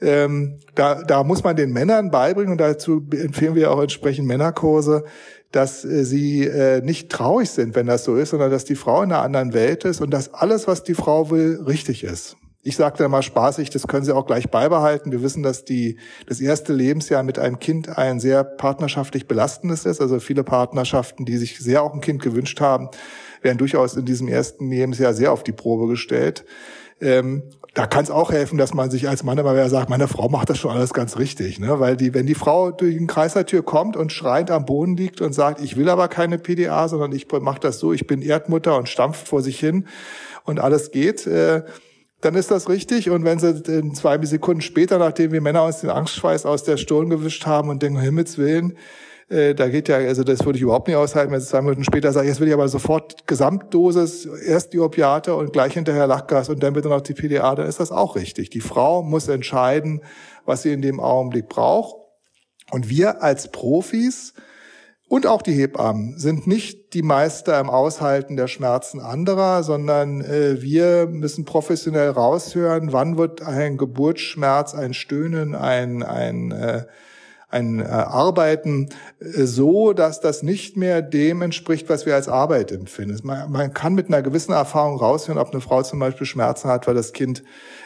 B: Ähm, da, da muss man den Männern beibringen und dazu empfehlen wir auch entsprechend Männerkurse, dass äh, sie äh, nicht traurig sind, wenn das so ist, sondern dass die Frau in einer anderen Welt ist und dass alles, was die Frau will, richtig ist Ich sage da mal spaßig, das können Sie auch gleich beibehalten. Wir wissen, dass die, das erste Lebensjahr mit einem Kind ein sehr partnerschaftlich belastendes ist. Also viele Partnerschaften, die sich sehr auch ein Kind gewünscht haben, werden durchaus in diesem ersten Lebensjahr sehr auf die Probe gestellt. Ähm, da kann es auch helfen, dass man sich als Mann immer wieder sagt, meine Frau macht das schon alles ganz richtig. Ne? Weil die, wenn die Frau durch den Kreisertür kommt und schreiend am Boden liegt und sagt, ich will aber keine PDA, sondern ich mache das so, ich bin Erdmutter und stampft vor sich hin und alles geht, äh, dann ist das richtig. Und wenn sie zwei Sekunden später, nachdem wir Männer uns den Angstschweiß aus der Stirn gewischt haben und denken, Himmels Willen, äh, da geht ja, also das würde ich überhaupt nicht aushalten, wenn sie zwei Minuten später sagen, jetzt will ich aber sofort Gesamtdosis, erst die Opiate und gleich hinterher Lachgas und dann bitte noch die PDA, dann ist das auch richtig. Die Frau muss entscheiden, was sie in dem Augenblick braucht. Und wir als Profis und auch die Hebammen sind nicht die Meister im Aushalten der Schmerzen anderer, sondern äh, wir müssen professionell raushören, wann wird ein Geburtsschmerz, ein Stöhnen, ein, ein äh, ein äh, Arbeiten äh, so, dass das nicht mehr dem entspricht, was wir als Arbeit empfinden. Man, man kann mit einer gewissen Erfahrung raushören, ob eine Frau zum Beispiel Schmerzen hat, weil das Kind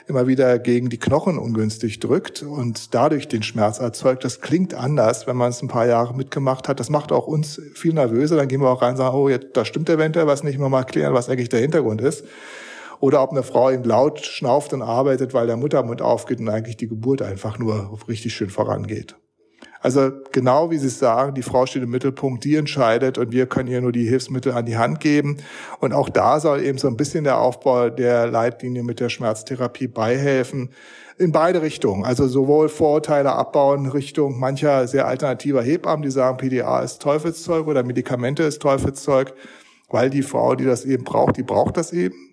B: immer wieder gegen die Knochen ungünstig drückt und dadurch den Schmerz erzeugt. Das klingt anders, wenn man es ein paar Jahre mitgemacht hat. Das macht auch uns viel nervöser. Dann gehen wir auch rein und sagen, oh, jetzt, da stimmt eventuell was nicht. Mal klären, was eigentlich der Hintergrund ist oder ob eine Frau eben laut schnauft und arbeitet, weil der Muttermund aufgeht und eigentlich die Geburt einfach nur richtig schön vorangeht. Also genau wie Sie sagen, die Frau steht im Mittelpunkt, die entscheidet und wir können ihr nur die Hilfsmittel an die Hand geben. Und auch da soll eben so ein bisschen der Aufbau der Leitlinie mit der Schmerztherapie beihelfen. In beide Richtungen. Also sowohl Vorurteile abbauen Richtung mancher sehr alternativer Hebammen, die sagen, PDA ist Teufelszeug oder Medikamente ist Teufelszeug, weil die Frau, die das eben braucht, die braucht das eben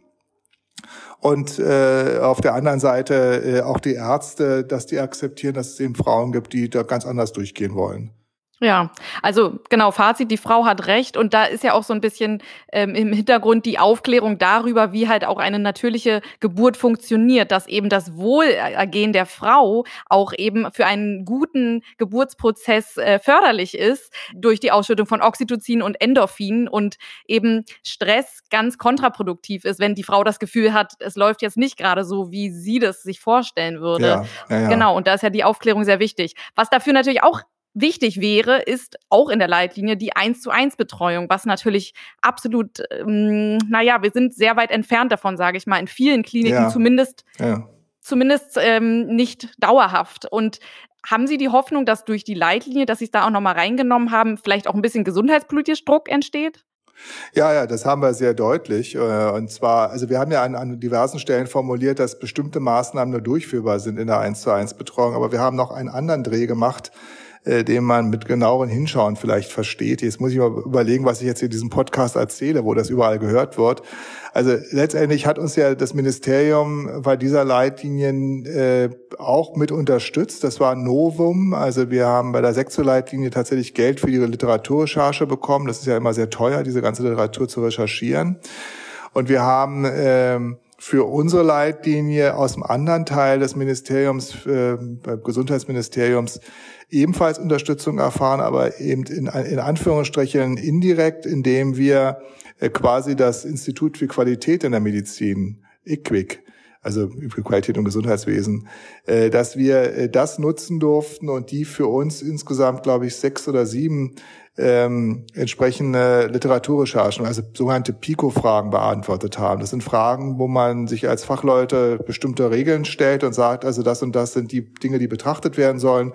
B: und äh, auf der anderen Seite äh, auch die Ärzte, dass die akzeptieren, dass es eben Frauen gibt, die da ganz anders durchgehen wollen.
A: Ja, also genau, Fazit, die Frau hat recht und da ist ja auch so ein bisschen ähm, im Hintergrund die Aufklärung darüber, wie halt auch eine natürliche Geburt funktioniert, dass eben das Wohlergehen der Frau auch eben für einen guten Geburtsprozess äh, förderlich ist durch die Ausschüttung von Oxytocin und Endorphin und eben Stress ganz kontraproduktiv ist, wenn die Frau das Gefühl hat, es läuft jetzt nicht gerade so, wie sie das sich vorstellen würde. Ja, ja, ja. Genau, und da ist ja die Aufklärung sehr wichtig. Was dafür natürlich auch wichtig wäre, ist auch in der Leitlinie die 1 zu 1 Betreuung, was natürlich absolut, ähm, naja, wir sind sehr weit entfernt davon, sage ich mal, in vielen Kliniken ja. zumindest, ja. zumindest ähm, nicht dauerhaft. Und haben Sie die Hoffnung, dass durch die Leitlinie, dass Sie es da auch nochmal reingenommen haben, vielleicht auch ein bisschen gesundheitspolitisch Druck entsteht?
B: Ja, ja, das haben wir sehr deutlich. Äh, und zwar, also wir haben ja an, an diversen Stellen formuliert, dass bestimmte Maßnahmen nur durchführbar sind in der 1 zu 1 Betreuung. Aber wir haben noch einen anderen Dreh gemacht, äh, den man mit genaueren Hinschauen vielleicht versteht. Jetzt muss ich mal überlegen, was ich jetzt in diesem Podcast erzähle, wo das überall gehört wird. Also letztendlich hat uns ja das Ministerium bei dieser Leitlinien äh, auch mit unterstützt. Das war Novum. Also wir haben bei der Sexo-Leitlinie tatsächlich Geld für die Literaturrecherche bekommen. Das ist ja immer sehr teuer, diese ganze Literatur zu recherchieren. Und wir haben ähm, für unsere Leitlinie aus dem anderen Teil des Ministeriums, äh, Gesundheitsministeriums, ebenfalls Unterstützung erfahren, aber eben in, in Anführungsstrichen indirekt, indem wir äh, quasi das Institut für Qualität in der Medizin, IQWIC, also für Qualität und Gesundheitswesen, äh, dass wir äh, das nutzen durften und die für uns insgesamt, glaube ich, sechs oder sieben ähm, entsprechende Literaturrecherchen, also sogenannte PICO-Fragen beantwortet haben. Das sind Fragen, wo man sich als Fachleute bestimmte Regeln stellt und sagt, also das und das sind die Dinge, die betrachtet werden sollen.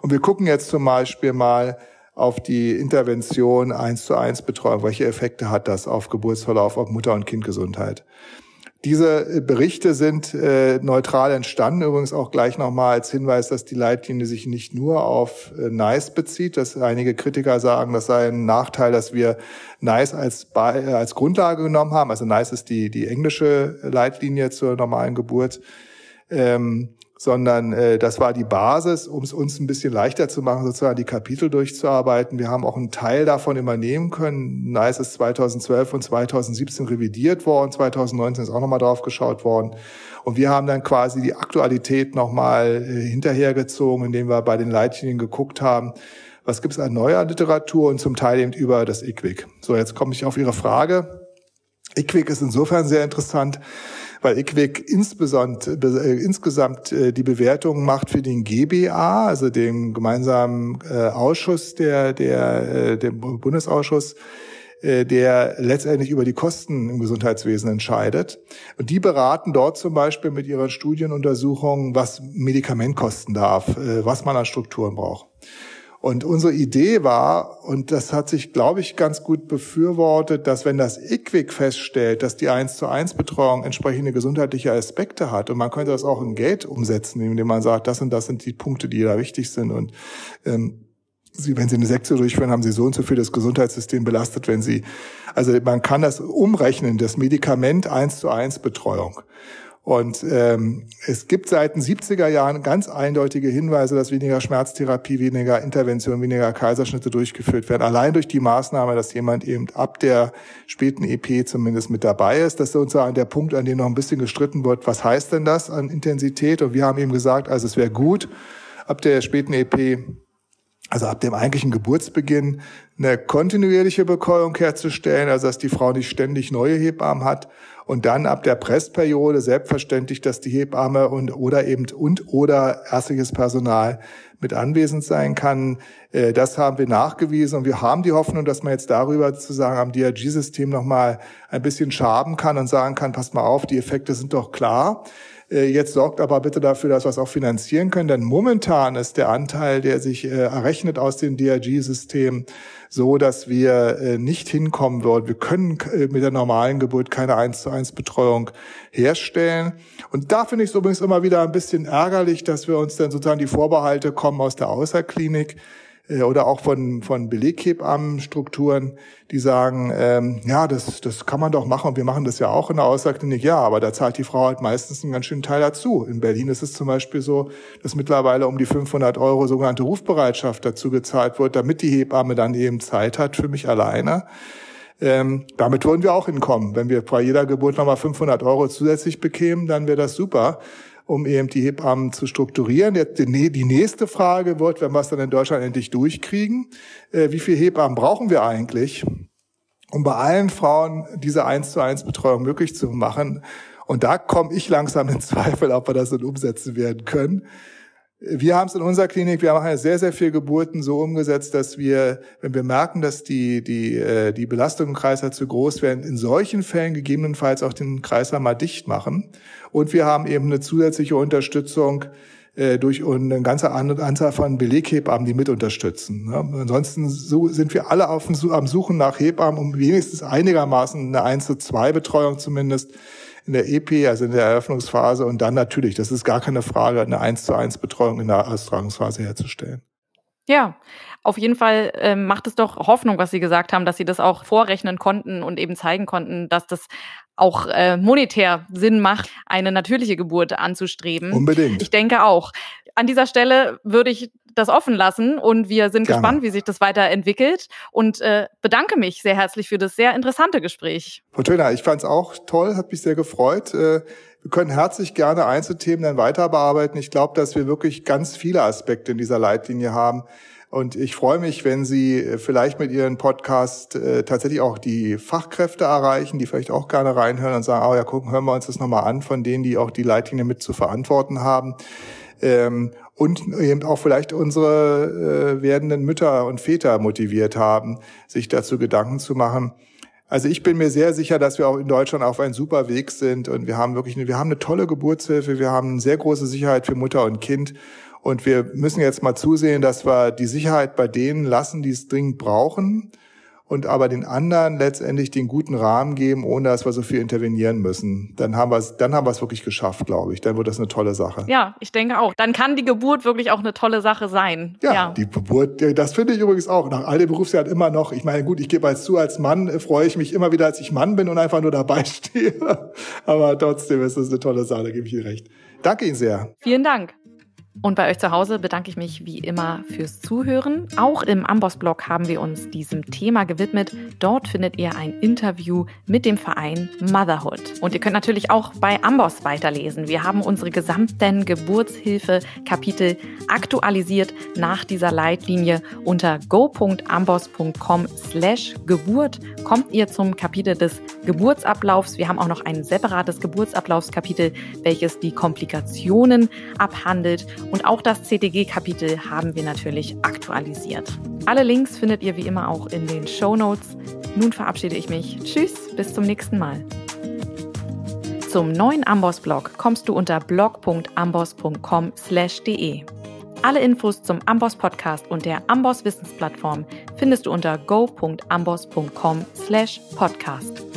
B: Und wir gucken jetzt zum Beispiel mal auf die Intervention eins zu eins Betreuung. Welche Effekte hat das auf Geburtsverlauf, auf Mutter- und Kindgesundheit? Diese äh, Berichte sind äh, neutral entstanden. Übrigens auch gleich nochmal als Hinweis, dass die Leitlinie sich nicht nur auf äh, NICE bezieht. Dass einige Kritiker sagen, das sei ein Nachteil, dass wir NICE als, äh, als Grundlage genommen haben. Also NICE ist die, die englische Leitlinie zur normalen Geburt. Ähm, sondern äh, das war die Basis, um es uns ein bisschen leichter zu machen, sozusagen die Kapitel durchzuarbeiten. Wir haben auch einen Teil davon übernehmen können. NICE ist 2012 und 2017 revidiert worden, 2019 ist auch nochmal drauf geschaut worden. Und wir haben dann quasi die Aktualität nochmal äh, hinterhergezogen, indem wir bei den Leitlinien geguckt haben, was gibt es an neuer Literatur und zum Teil eben über das IQWIC. So, jetzt komme ich auf Ihre Frage. IQWIC ist insofern sehr interessant, weil IQWIC insbesondere, äh, insgesamt äh, die Bewertung macht für den GBA, also den gemeinsamen äh, Ausschuss der, der, äh, dem Bundesausschuss, äh, der letztendlich über die Kosten im Gesundheitswesen entscheidet. Und die beraten dort zum Beispiel mit ihren Studienuntersuchungen, was Medikament kosten darf, äh, was man an Strukturen braucht. Und unsere Idee war, und das hat sich, glaube ich, ganz gut befürwortet, dass wenn das IQWIC feststellt, dass die 1 zu 1 Betreuung entsprechende gesundheitliche Aspekte hat, und man könnte das auch in Geld umsetzen, indem man sagt, das und das sind die Punkte, die da wichtig sind. Und ähm, Sie, wenn Sie eine Sektion durchführen, haben Sie so und so viel das Gesundheitssystem belastet, wenn Sie, also man kann das umrechnen, das Medikament 1 zu 1 Betreuung. Und ähm, es gibt seit den 70er Jahren ganz eindeutige Hinweise, dass weniger Schmerztherapie, weniger Intervention, weniger Kaiserschnitte durchgeführt werden. Allein durch die Maßnahme, dass jemand eben ab der späten EP zumindest mit dabei ist. Das ist sozusagen der Punkt, an dem noch ein bisschen gestritten wird. Was heißt denn das an Intensität? Und wir haben eben gesagt, also es wäre gut, ab der späten EP also ab dem eigentlichen Geburtsbeginn eine kontinuierliche Bekäuung herzustellen, also dass die Frau nicht ständig neue Hebammen hat und dann ab der Pressperiode selbstverständlich, dass die Hebamme und oder eben und oder ärztliches Personal mit anwesend sein kann. Äh, das haben wir nachgewiesen und wir haben die Hoffnung, dass man jetzt darüber sozusagen am DRG-System nochmal ein bisschen schaben kann und sagen kann, passt mal auf, die Effekte sind doch klar. Äh, jetzt sorgt aber bitte dafür, dass wir es auch finanzieren können, denn momentan ist der Anteil, der sich äh, errechnet aus dem DRG-System, so, dass wir äh, nicht hinkommen würden. Wir können mit der normalen Geburt keine 1 zu 1 Betreuung herstellen. Und da finde ich es übrigens immer wieder ein bisschen ärgerlich, dass wir uns dann sozusagen die Vorbehalte kommen aus der Außerklinik oder auch von, von Beleghebammenstrukturen, die sagen, ähm, ja, das, das kann man doch machen und wir machen das ja auch in der Außerklinik. Ja, aber da zahlt die Frau halt meistens einen ganz schönen Teil dazu. In Berlin ist es zum Beispiel so, dass mittlerweile um die 500 Euro sogenannte Rufbereitschaft dazu gezahlt wird, damit die Hebamme dann eben Zeit hat für mich alleine. Ähm, damit würden wir auch hinkommen. Wenn wir bei jeder Geburt nochmal 500 Euro zusätzlich bekämen, dann wäre das super um eben die Hebammen zu strukturieren. Die nächste Frage wird, wenn wir es dann in Deutschland endlich durchkriegen, äh, wie viele Hebammen brauchen wir eigentlich, um bei allen Frauen diese 1 zu 1 Betreuung möglich zu machen? Und da komme ich langsam in Zweifel, ob wir das dann umsetzen werden können. Wir haben es in unserer Klinik, wir machen sehr, sehr viel Geburten so umgesetzt, dass wir, wenn wir merken, dass die, die, äh, die Belastung im Kreislauf zu groß werden, in solchen Fällen gegebenenfalls auch den Kreislauf mal dicht machen. Und wir haben eben eine zusätzliche Unterstützung äh, durch eine ganze Anzahl von Beleghebammen, die mit unterstützen. Ansonsten sind wir alle auf, am Suchen nach Hebammen, um wenigstens einigermaßen eine 1 zu 2 Betreuung zumindest in der EP, also in der Eröffnungsphase und dann natürlich, das ist gar keine Frage, eine 1 zu 1 Betreuung in der Austragungsphase herzustellen.
A: Ja, auf jeden Fall äh, macht es doch Hoffnung, was Sie gesagt haben, dass Sie das auch vorrechnen konnten und eben zeigen konnten, dass das auch äh, monetär Sinn macht, eine natürliche Geburt anzustreben.
B: Unbedingt.
A: Ich denke auch. An dieser Stelle würde ich das offen lassen und wir sind Gerne. gespannt, wie sich das weiterentwickelt und äh, bedanke mich sehr herzlich für das sehr interessante Gespräch.
B: Frau Töner, ich fand es auch toll, hat mich sehr gefreut. Äh, wir können herzlich gerne Einzelthemen dann weiter bearbeiten. Ich glaube, dass wir wirklich ganz viele Aspekte in dieser Leitlinie haben. Und ich freue mich, wenn Sie äh, vielleicht mit Ihren Podcast äh, tatsächlich auch die Fachkräfte erreichen, die vielleicht auch gerne reinhören und sagen, oh ja, gucken, hören wir uns das nochmal an, von denen, die auch die Leitlinie mit zu verantworten haben. Ähm, und eben auch vielleicht unsere äh, werdenden Mütter und Väter motiviert haben, sich dazu Gedanken zu machen. Also ich bin mir sehr sicher, dass wir auch in Deutschland auf einem super Weg sind und wir haben wirklich eine, wir haben eine tolle Geburtshilfe, wir haben eine sehr große Sicherheit für Mutter und Kind und wir müssen jetzt mal zusehen, dass wir die Sicherheit bei denen lassen, die es dringend brauchen und aber den anderen letztendlich den guten Rahmen geben, ohne dass wir so viel intervenieren müssen. Dann haben wir es, dann haben wir es wirklich geschafft, glaube ich. Dann wird das eine tolle Sache.
A: Ja, ich denke auch. Dann kann die Geburt wirklich auch eine tolle Sache sein.
B: Ja, ja. die Geburt, das finde ich übrigens auch. Nach all dem Berufsjahr immer noch. Ich meine, gut, ich gebe als zu, als Mann äh, freue ich mich immer wieder, als ich Mann bin und einfach nur dabei stehe. aber trotzdem ist das eine tolle Sache, da gebe ich Ihnen recht. Danke Ihnen sehr.
A: Vielen Dank. Und bei euch zu Hause bedanke ich mich wie immer fürs Zuhören. Auch im Amboss-Blog haben wir uns diesem Thema gewidmet. Dort findet ihr ein Interview mit dem Verein Motherhood. Und ihr könnt natürlich auch bei Amboss weiterlesen. Wir haben unsere gesamten Geburtshilfe-Kapitel aktualisiert nach dieser Leitlinie. Unter go.amboss.com slash Geburt kommt ihr zum Kapitel des Geburtsablaufs. Wir haben auch noch ein separates Geburtsablaufskapitel, welches die Komplikationen abhandelt und auch das CTG-Kapitel haben wir natürlich aktualisiert. Alle Links findet ihr wie immer auch in den Show Notes. Nun verabschiede ich mich. Tschüss, bis zum nächsten Mal. Zum neuen Amboss-Blog kommst du unter blog.amboss.com/de. Alle Infos zum Amboss Podcast und der Amboss Wissensplattform findest du unter go.amboss.com/podcast.